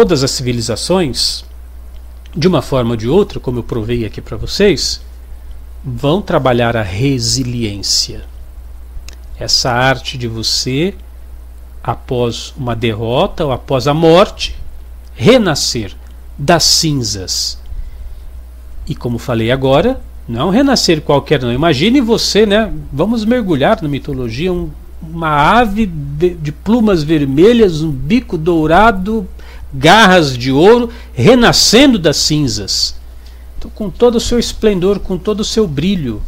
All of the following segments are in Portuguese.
todas as civilizações, de uma forma ou de outra, como eu provei aqui para vocês, vão trabalhar a resiliência. Essa arte de você, após uma derrota ou após a morte, renascer das cinzas. E como falei agora, não é renascer qualquer não. Imagine você, né? Vamos mergulhar na mitologia, um, uma ave de, de plumas vermelhas, um bico dourado, garras de ouro, renascendo das cinzas. Então, com todo o seu esplendor, com todo o seu brilho.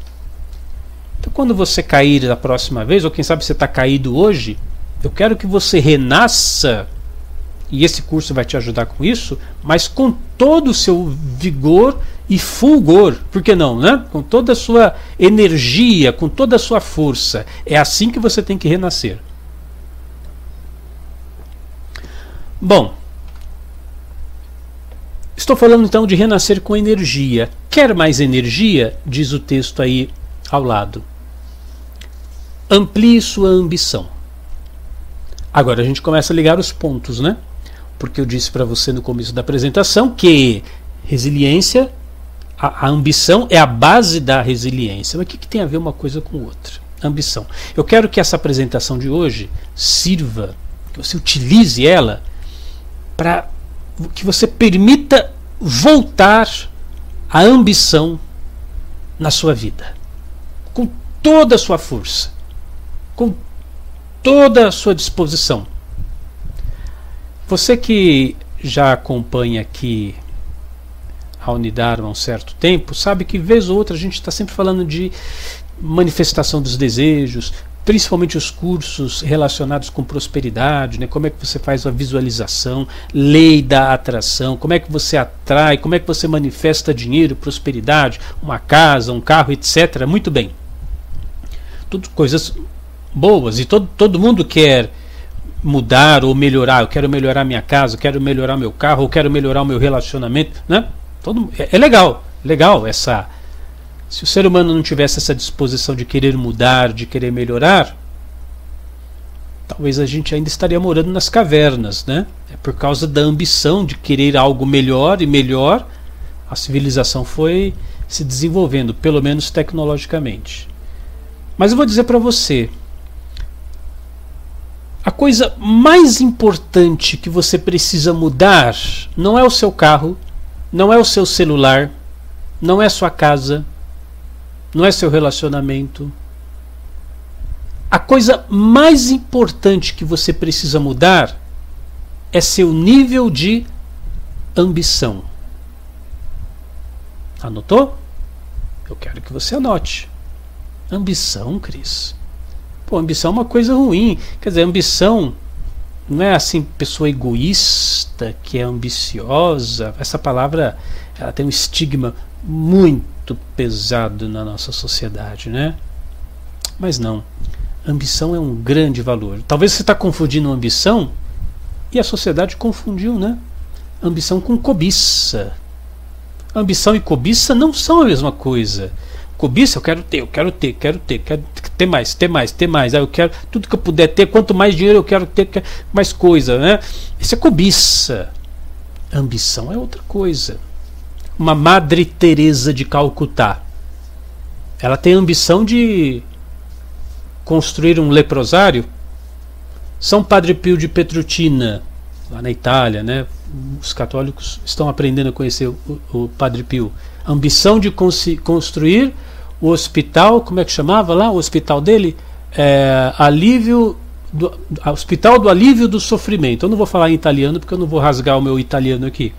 Então, quando você cair da próxima vez, ou quem sabe você está caído hoje, eu quero que você renasça, e esse curso vai te ajudar com isso, mas com todo o seu vigor e fulgor, por que não, né? Com toda a sua energia, com toda a sua força. É assim que você tem que renascer. Bom, estou falando então de renascer com energia. Quer mais energia? Diz o texto aí ao lado. Amplie sua ambição. Agora a gente começa a ligar os pontos, né? Porque eu disse para você no começo da apresentação que resiliência a, a, ambição é a base da resiliência. Mas o que, que tem a ver uma coisa com outra? Ambição. Eu quero que essa apresentação de hoje sirva, que você utilize ela para que você permita voltar a ambição na sua vida. Com toda a sua força. Com toda a sua disposição. Você que já acompanha aqui a Unidar há um certo tempo, sabe que vez ou outra a gente está sempre falando de manifestação dos desejos, principalmente os cursos relacionados com prosperidade, né? como é que você faz a visualização, lei da atração, como é que você atrai, como é que você manifesta dinheiro, prosperidade, uma casa, um carro, etc. Muito bem. Tudo coisas boas e todo, todo mundo quer mudar ou melhorar. Eu quero melhorar minha casa, eu quero melhorar meu carro, eu quero melhorar o meu relacionamento, né? Todo, é, é legal, legal essa. Se o ser humano não tivesse essa disposição de querer mudar, de querer melhorar, talvez a gente ainda estaria morando nas cavernas, né? É por causa da ambição de querer algo melhor e melhor, a civilização foi se desenvolvendo, pelo menos tecnologicamente. Mas eu vou dizer para você, a coisa mais importante que você precisa mudar não é o seu carro, não é o seu celular, não é sua casa, não é seu relacionamento. A coisa mais importante que você precisa mudar é seu nível de ambição. Anotou? Eu quero que você anote. Ambição, Cris. Pô, ambição é uma coisa ruim. Quer dizer, ambição não é assim pessoa egoísta que é ambiciosa essa palavra ela tem um estigma muito pesado na nossa sociedade né mas não ambição é um grande valor talvez você está confundindo ambição e a sociedade confundiu né ambição com cobiça ambição e cobiça não são a mesma coisa cobiça, eu quero ter, eu quero ter, quero ter, quero ter mais, ter mais, ter mais. Aí eu quero tudo que eu puder ter, quanto mais dinheiro eu quero ter, mais coisa, né? Isso é cobiça. Ambição é outra coisa. Uma Madre Teresa de Calcutá. Ela tem a ambição de construir um leprosário. São Padre Pio de Petrutina, lá na Itália, né? Os católicos estão aprendendo a conhecer o, o Padre Pio. ambição de construir o hospital, como é que chamava lá? O hospital dele? É, alívio do, Hospital do Alívio do Sofrimento. Eu não vou falar em italiano porque eu não vou rasgar o meu italiano aqui.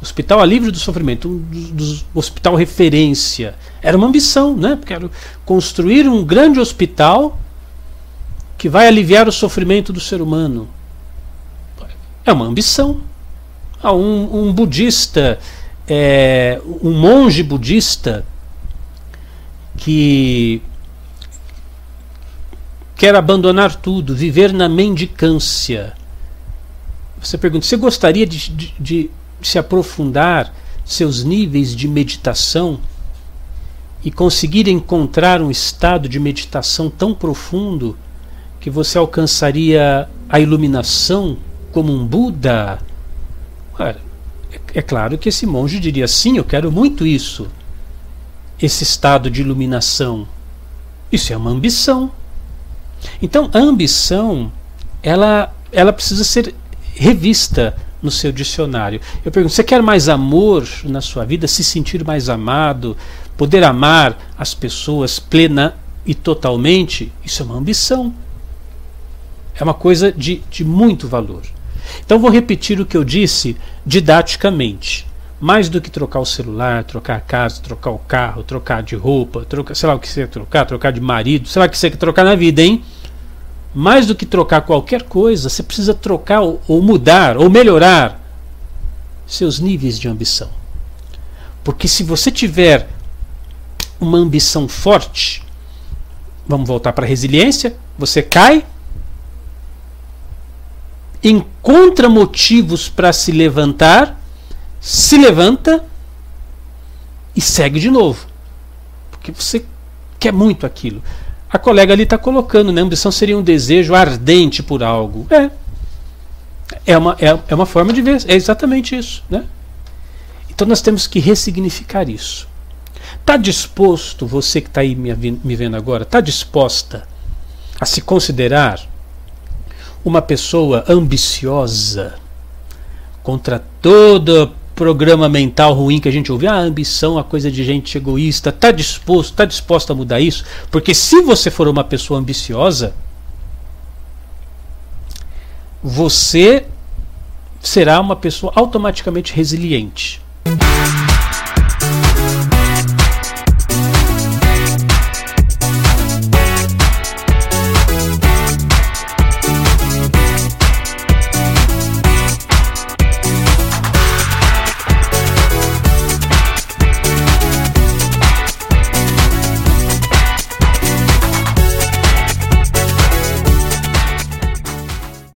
Hospital Alívio do Sofrimento, um dos, dos, hospital referência. Era uma ambição, né? Quero construir um grande hospital que vai aliviar o sofrimento do ser humano. É uma ambição. Ah, um, um budista, é, um monge budista que quer abandonar tudo, viver na mendicância. Você pergunta: você gostaria de, de, de se aprofundar seus níveis de meditação e conseguir encontrar um estado de meditação tão profundo que você alcançaria a iluminação como um Buda? É, é claro que esse monge diria: sim, eu quero muito isso. Esse estado de iluminação. Isso é uma ambição. Então, a ambição, ela, ela precisa ser revista no seu dicionário. Eu pergunto: você quer mais amor na sua vida, se sentir mais amado, poder amar as pessoas plena e totalmente? Isso é uma ambição. É uma coisa de, de muito valor. Então vou repetir o que eu disse didaticamente. Mais do que trocar o celular, trocar a casa, trocar o carro, trocar de roupa, trocar, sei lá o que você quer trocar, trocar de marido, sei lá o que você quer trocar na vida, hein? Mais do que trocar qualquer coisa, você precisa trocar ou, mudar ou melhorar seus níveis de ambição. Porque se você tiver uma ambição forte, vamos voltar para a resiliência, você cai, encontra motivos para se levantar, se levanta e segue de novo. Porque você quer muito aquilo. A colega ali está colocando, né? Ambição seria um desejo ardente por algo. É. É uma, é, é uma forma de ver. É exatamente isso. Né? Então nós temos que ressignificar isso. Está disposto, você que está aí me, me vendo agora, está disposta a se considerar uma pessoa ambiciosa contra todo programa mental ruim que a gente ouve, ah, a ambição é coisa de gente egoísta, está disposto, está disposto a mudar isso? Porque se você for uma pessoa ambiciosa, você será uma pessoa automaticamente resiliente.